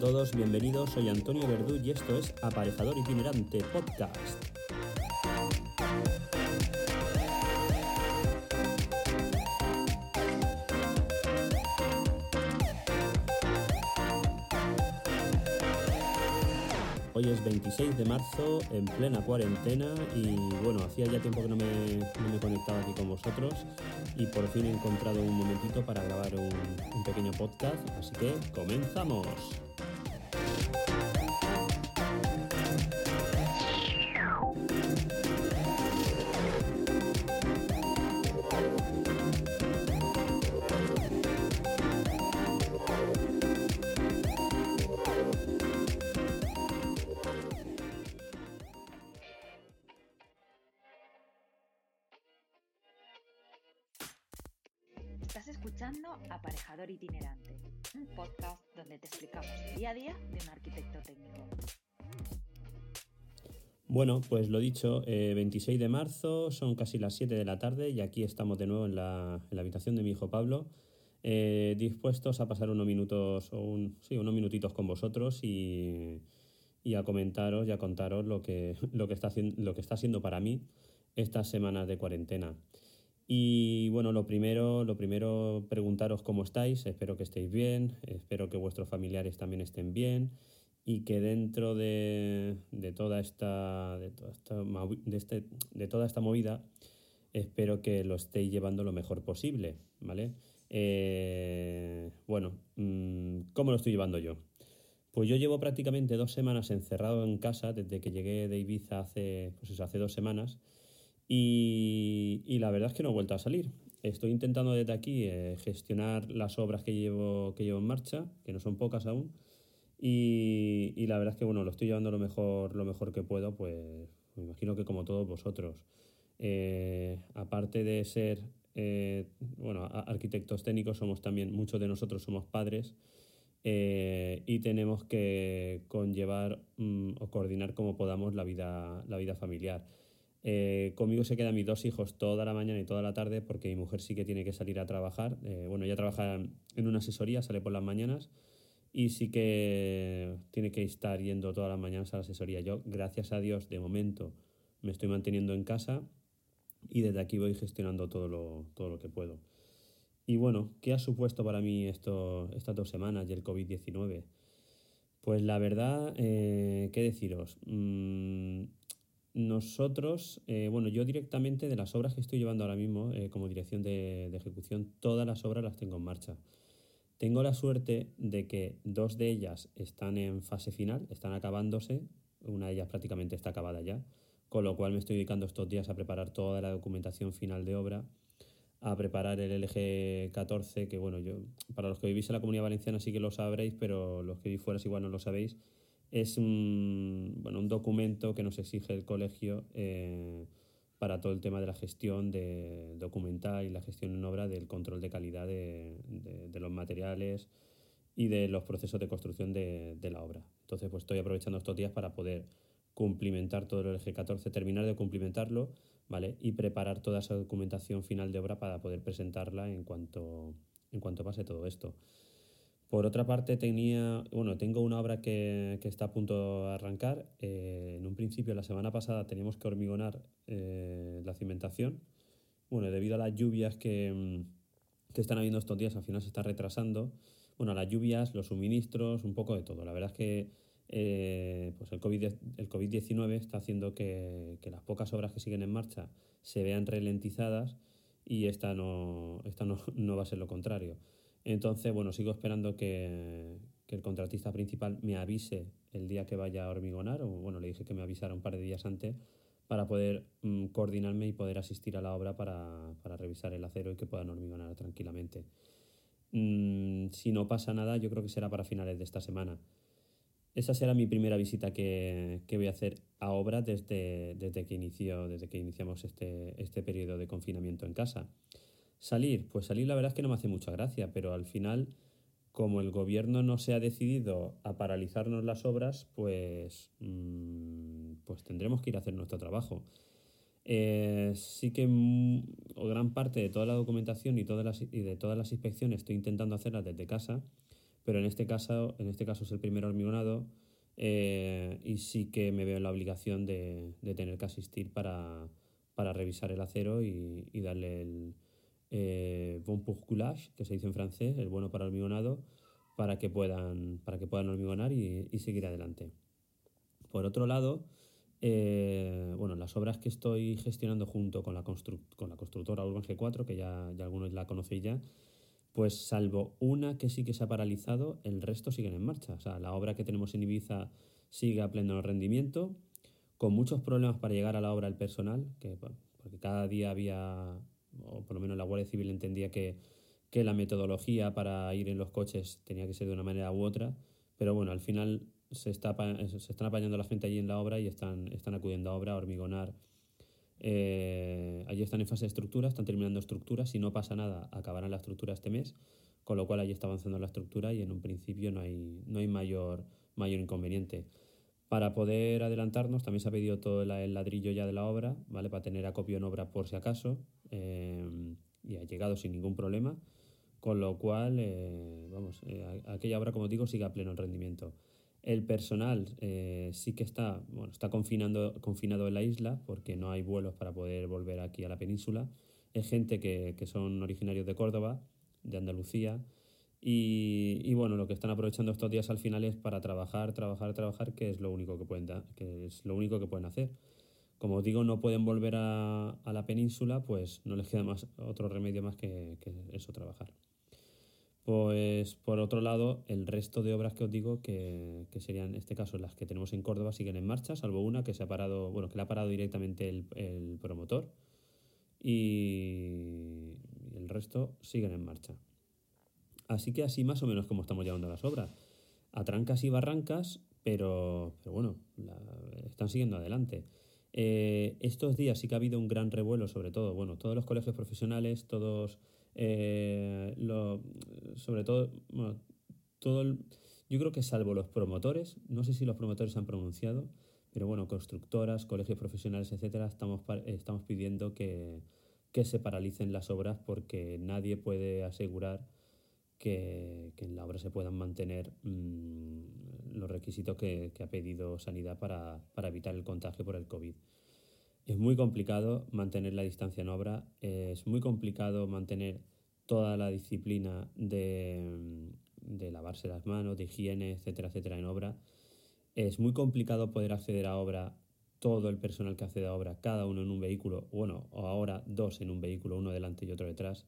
A todos, bienvenidos. Soy Antonio Verdú y esto es Aparejador Itinerante Podcast. 26 de marzo, en plena cuarentena y bueno, hacía ya tiempo que no me, no me conectaba aquí con vosotros y por fin he encontrado un momentito para grabar un, un pequeño podcast, así que comenzamos. Escuchando Aparejador Itinerante, un podcast donde te explicamos el día a día de un arquitecto técnico. Bueno, pues lo dicho, eh, 26 de marzo, son casi las 7 de la tarde y aquí estamos de nuevo en la, habitación de mi hijo Pablo, eh, dispuestos a pasar unos minutos, o un, sí, unos minutitos con vosotros y, a comentaros y a contaros lo que, lo, que está, lo que está siendo para mí estas semanas de cuarentena. Y bueno, lo primero, lo primero, preguntaros cómo estáis. Espero que estéis bien, espero que vuestros familiares también estén bien y que dentro de, de toda esta, de toda esta, de este- de toda esta movida, espero que lo estéis llevando lo mejor posible, ¿vale? Eh, bueno, mm, ¿cómo lo estoy llevando yo? Pues yo llevo prácticamente dos semanas encerrado en casa desde que llegué de Ibiza hace, pues hace dos semanas y, y la verdad es que no he vuelto a salir. Estoy intentando desde aquí eh, gestionar las obras que llevo, que llevo en marcha, que no son pocas aún, y, y la verdad es que bueno, lo estoy llevando lo mejor, lo mejor que puedo, pues me imagino que como todos vosotros. Eh, aparte de ser eh, bueno, arquitectos técnicos, somos también, muchos de nosotros somos padres eh, y tenemos que conllevar mm, o coordinar como podamos la vida, la vida familiar. Eh, conmigo se quedan mis dos hijos toda la mañana y toda la tarde porque mi mujer sí que tiene que salir a trabajar. Eh, bueno, ella trabaja en una asesoría, sale por las mañanas y sí que tiene que estar yendo todas las mañanas a la asesoría. Yo, gracias a Dios, de momento me estoy manteniendo en casa y desde aquí voy gestionando todo lo, todo lo que puedo. Y bueno, ¿qué ha supuesto para mí estas dos semanas y el COVID-19? Pues la verdad, eh, ¿qué deciros? Mm, nosotros, eh, bueno, yo directamente de las obras que estoy llevando ahora mismo eh, como dirección de, de ejecución, todas las obras las tengo en marcha. Tengo la suerte de que dos de ellas están en fase final, están acabándose, una de ellas prácticamente está acabada ya, con lo cual me estoy dedicando estos días a preparar toda la documentación final de obra, a preparar el LG 14, que bueno, yo, para los que vivís en la Comunidad Valenciana sí que lo sabréis, pero los que vivís fuera igual no lo sabéis, es un, bueno, un documento que nos exige el colegio eh, para todo el tema de la gestión de documental y la gestión en obra del control de calidad de, de- de los materiales y de los procesos de construcción de, de la obra. Entonces, pues estoy aprovechando estos días para poder cumplimentar todo el eje 14, terminar de cumplimentarlo, ¿vale? Y preparar toda esa documentación final de obra para poder presentarla en cuanto, en cuanto pase todo esto. Por otra parte, tenía, bueno, tengo una obra que, que está a punto de arrancar. Eh, en un principio, la semana pasada, teníamos que hormigonar eh, la cimentación. Bueno, debido a las lluvias que, mm, que están habiendo estos días, al final se está retrasando. Bueno, las lluvias, los suministros, un poco de todo. La verdad es que eh, pues el COVID-19 el COVID está haciendo que, que, las pocas obras que siguen en marcha se vean ralentizadas y esta no, esta no, no va a ser lo contrario. Entonces, bueno, sigo esperando que, que, el contratista principal me avise el día que vaya a hormigonar, o bueno, le dije que me avisara un par de días antes para poder mmm, coordinarme y poder asistir a la obra para, para, revisar el acero y que puedan hormigonar tranquilamente. Mm, si no pasa nada, yo creo que será para finales de esta semana. Esa será mi primera visita que, que voy a hacer a obra desde, desde, que, inició, desde que iniciamos este, este periodo de confinamiento en casa. Salir, pues salir la verdad es que no me hace mucha gracia, pero al final, como el gobierno no se ha decidido a paralizarnos las obras, pues, mmm, pues tendremos que ir a hacer nuestro trabajo. Eh, sí que o gran parte de toda la documentación y, todas las, y de todas las inspecciones estoy intentando hacerlas desde casa, pero en este caso, en este caso es el primer hormigonado eh, y sí que me veo en la obligación de, de tener que asistir para, para revisar el acero y, y darle el, eh, bon pour coulage, que se dice en francés, el bueno para hormigonado, para que puedan, para que puedan hormigonar y, y seguir adelante. Por otro lado, eh, bueno, las obras que estoy gestionando junto con la, con la constructora Urban G4, que ya, ya algunos la conocéis ya, pues salvo una que sí que se ha paralizado, el resto siguen en marcha. O sea, la obra que tenemos en Ibiza sigue a pleno rendimiento, con muchos problemas para llegar a la obra el personal, que, porque cada día había o por lo menos la Guardia Civil entendía que, que la metodología para ir en los coches tenía que ser de una manera u otra, pero bueno, al final se, está, se están apañando la gente allí en la obra y están, están acudiendo a obra, a hormigonar. Eh, allí están en fase de estructura, están terminando estructuras, si no pasa nada, acabarán la estructura este mes, con lo cual allí está avanzando la estructura y en un principio no hay, no hay mayor, mayor inconveniente. Para poder adelantarnos, también se ha pedido todo el ladrillo ya de la obra, ¿vale? Para tener acopio en obra por si acaso, eh, y ha llegado sin ningún problema, con lo cual, eh, vamos, eh, aquella obra, como digo, sigue a pleno rendimiento. El personal eh, sí que está, bueno, está confinando, confinado en la isla porque no hay vuelos para poder volver aquí a la península. Es gente que, que son originarios de Córdoba, de Andalucía, y, y, bueno, lo que están aprovechando estos días al final es para trabajar, trabajar, trabajar, que es lo único que pueden, que es lo único que pueden hacer. Como os digo, no pueden volver a, la península, pues no les queda más otro remedio más que, eso, trabajar. Pues por otro lado, el resto de obras que os digo, que, serían en este caso las que tenemos en Córdoba, siguen en marcha, salvo una que se ha parado, bueno, que le ha parado directamente el, promotor. Y el resto siguen en marcha. Así que así más o menos como estamos llevando las obras. A trancas y barrancas, pero, bueno, la, están siguiendo adelante. Eh, estos días sí que ha habido un gran revuelo, sobre todo, bueno, todos los colegios profesionales, todos, eh, lo, sobre todo, bueno, todo el, yo creo que salvo los promotores, no sé si los promotores han pronunciado, pero bueno, constructoras, colegios profesionales, etcétera, estamos, estamos pidiendo que, que se paralicen las obras porque nadie puede asegurar que, que, en la obra se puedan mantener mmm, los requisitos que, que, ha pedido Sanidad para, para, evitar el contagio por el COVID. Es muy complicado mantener la distancia en obra, es muy complicado mantener toda la disciplina de, de lavarse las manos, de higiene, etcétera, etcétera, en obra. Es muy complicado poder acceder a obra todo el personal que accede a obra, cada uno en un vehículo, bueno, o ahora dos en un vehículo, uno delante y otro detrás.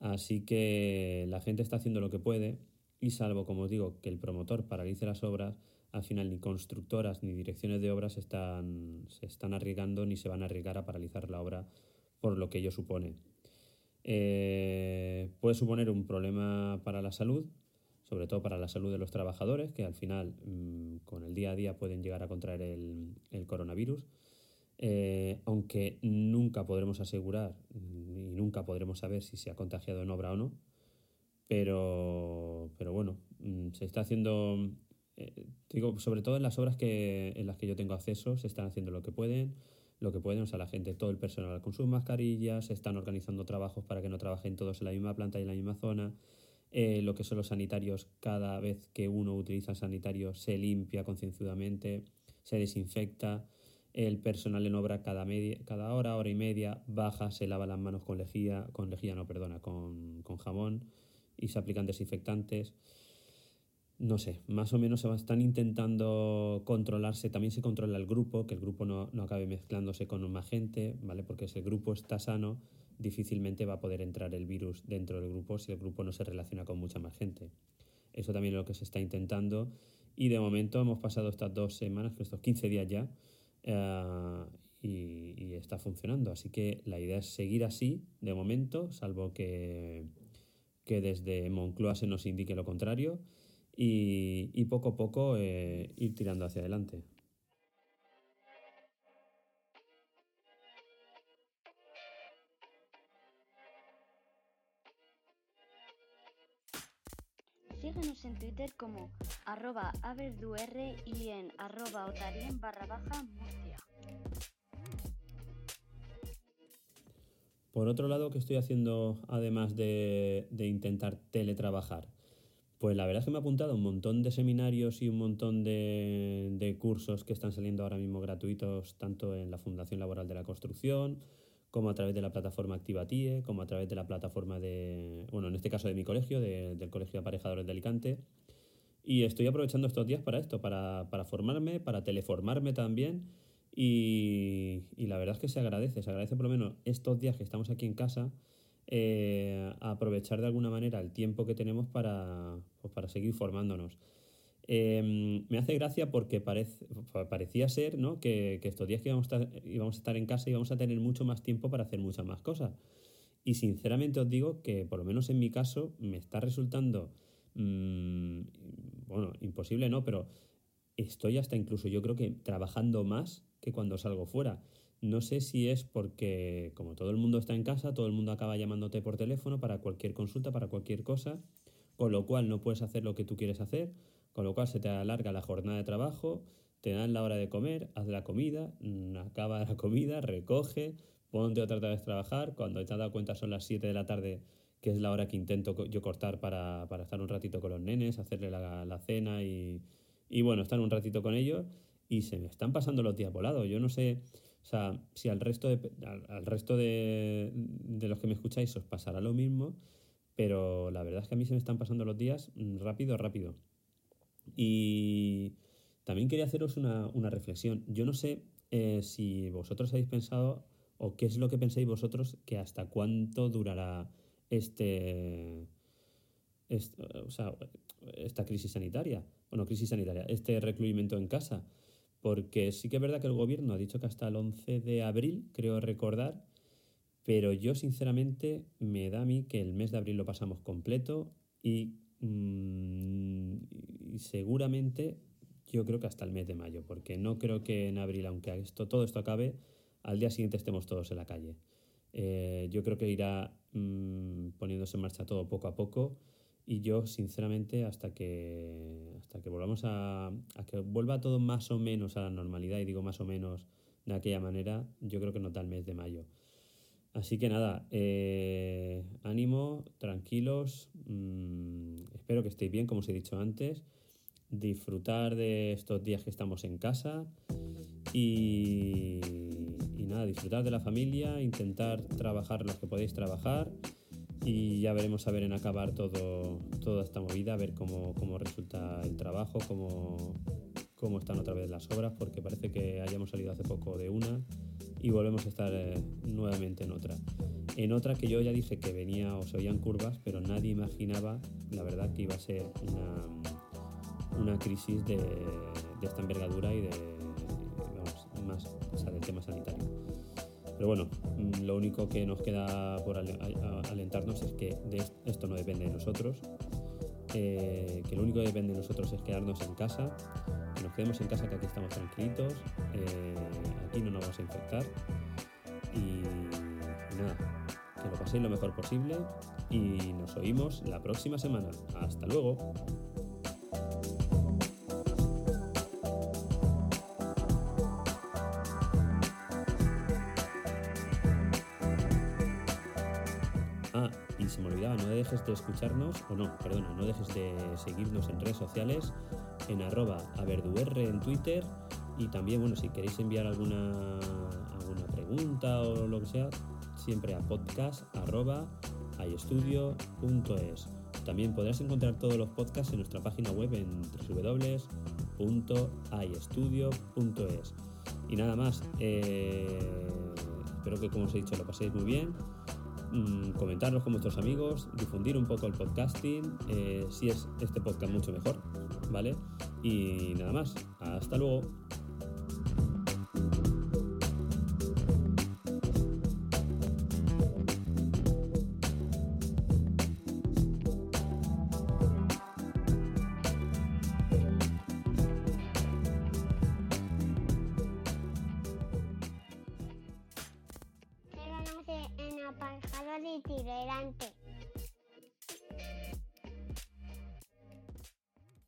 Así que la gente está haciendo lo que puede y salvo, como os digo, que el promotor paralice las obras, al final ni constructoras ni direcciones de obras se están arriesgando ni se van a arriesgar a paralizar la obra por lo que ello supone. Eh, puede suponer un problema para la salud, sobre todo para la salud de los trabajadores, que al final mmm, con el día a día pueden llegar a contraer el, coronavirus. Eh, aunque nunca podremos asegurar nunca podremos saber si se ha contagiado en obra o no, pero, pero bueno, mm, se está haciendo, eh, digo, sobre todo en las obras que, en las que yo tengo acceso, se están haciendo lo que pueden, lo que pueden, o sea, la gente, todo el personal con sus mascarillas, se están organizando trabajos para que no trabajen todos en la misma planta y en la misma zona. eh, lo que son los sanitarios, cada vez que uno utiliza sanitario se limpia concienzudamente, se desinfecta, el personal en obra cada, media, cada hora, hora y media, baja, se lava las manos con lejía, con lejía no, perdona, con, con jabón y se aplican desinfectantes no sé, más o menos se están intentando controlarse, también se controla el grupo, que el grupo no, no, acabe mezclándose con más gente, ¿vale? Porque si el grupo está sano, difícilmente va a poder entrar el virus dentro del grupo si el grupo no se relaciona con mucha más gente. Eso también es lo que se está intentando y de momento hemos pasado estas dos semanas, estos 15 días ya, uh, y, está funcionando. Así que la idea es seguir así de momento, salvo que, que desde Moncloa se nos indique lo contrario y, y poco a poco eh, ir tirando hacia adelante. Síguenos en Twitter como arroba y en arroba otarien barra baja Murcia. Por otro lado, ¿qué estoy haciendo además de, de intentar teletrabajar? Pues la verdad es que me ha apuntado un montón de seminarios y un montón de, cursos que están saliendo ahora mismo gratuitos, tanto en la Fundación Laboral de la Construcción, como a través de la plataforma Activatie, como a través de la plataforma de, bueno, en este caso de mi colegio, de, del Colegio de Aparejadores de Alicante. Y estoy aprovechando estos días para esto, para, para formarme, para teleformarme también. Y, y la verdad es que se agradece, se agradece por lo menos estos días que estamos aquí en casa eh, aprovechar de alguna manera el tiempo que tenemos para, pues para seguir formándonos. Eh, me hace gracia porque parecía ser ¿no? que, estos días que íbamos a, estar, en casa íbamos a tener mucho más tiempo para hacer muchas más cosas. Y sinceramente os digo que, por lo menos en mi caso, me está resultando, mmm, bueno, imposible no, pero estoy hasta incluso yo creo que trabajando más que cuando salgo fuera. No sé si es porque, como todo el mundo está en casa, todo el mundo acaba llamándote por teléfono para cualquier consulta, para cualquier cosa, con lo cual no puedes hacer lo que tú quieres hacer, con lo cual se te alarga la jornada de trabajo, te dan la hora de comer, haz la comida, mm, acaba la comida, recoge, ponte otra vez a trabajar, cuando te has dado cuenta son las 7 de la tarde, que es la hora que intento yo cortar para, para estar un ratito con los nenes, hacerle la, la cena y, y bueno, estar un ratito con ellos y se me están pasando los días volados. Yo no sé o sea, si al resto de, al, resto de, de, los que me escucháis os pasará lo mismo, pero la verdad es que a mí se me están pasando los días rápido, rápido. Y también quería haceros una, reflexión. Yo no sé eh, si vosotros habéis pensado o qué es lo que pensáis vosotros que hasta cuánto durará este, este o sea, esta crisis sanitaria. Bueno, crisis sanitaria, este recluimiento en casa porque sí que es verdad que el gobierno ha dicho que hasta el 11 de abril, creo recordar, pero yo sinceramente me da a mí que el mes de abril lo pasamos completo y, mmm, y seguramente yo creo que hasta el mes de mayo, porque no creo que en abril, aunque esto, todo esto acabe, al día siguiente estemos todos en la calle. Eh, yo creo que irá mmm, poniéndose en marcha todo poco a poco y yo, sinceramente, hasta que, hasta que volvamos a, a que vuelva todo más o menos a la normalidad, y digo más o menos de aquella manera, yo creo que no da el mes de mayo. Así que nada, eh, ánimo, tranquilos, mmm, espero que estéis bien, como os he dicho antes, disfrutar de estos días que estamos en casa y, y nada, disfrutar de la familia, intentar trabajar los que podéis trabajar y ya veremos a ver en acabar todo, toda esta movida, a ver cómo, cómo resulta el trabajo, cómo, cómo están otra vez las obras, porque parece que hayamos salido hace poco de una y volvemos a estar eh, nuevamente en otra. En otra que yo ya dije que venía o se oían curvas, pero nadie imaginaba, la verdad, que iba a ser una, una crisis de, esta envergadura y de, vamos, más, del tema sanitario. Pero bueno, mm, lo único que nos queda por alentarnos es que esto no depende de nosotros, eh, que lo único que depende de nosotros es quedarnos en casa, que nos quedemos en casa, que aquí estamos tranquilitos, eh, aquí no nos vamos a infectar y nada, que lo paséis lo mejor posible y nos oímos la próxima semana. Hasta luego. dejes de escucharnos, o no, perdona, no dejes de seguirnos en redes sociales, en arroba averduR en Twitter y también, bueno, si queréis enviar alguna, alguna pregunta o lo que sea, siempre a podcast arroba iestudio.es. También podrás encontrar todos los podcasts en nuestra página web en www.iestudio.es. Y nada más, eh, espero que como os he dicho lo paséis muy bien. Mm, comentarlos con vuestros amigos, difundir un poco el podcasting, eh, si es este podcast mucho mejor, ¿vale? Y nada más, hasta luego.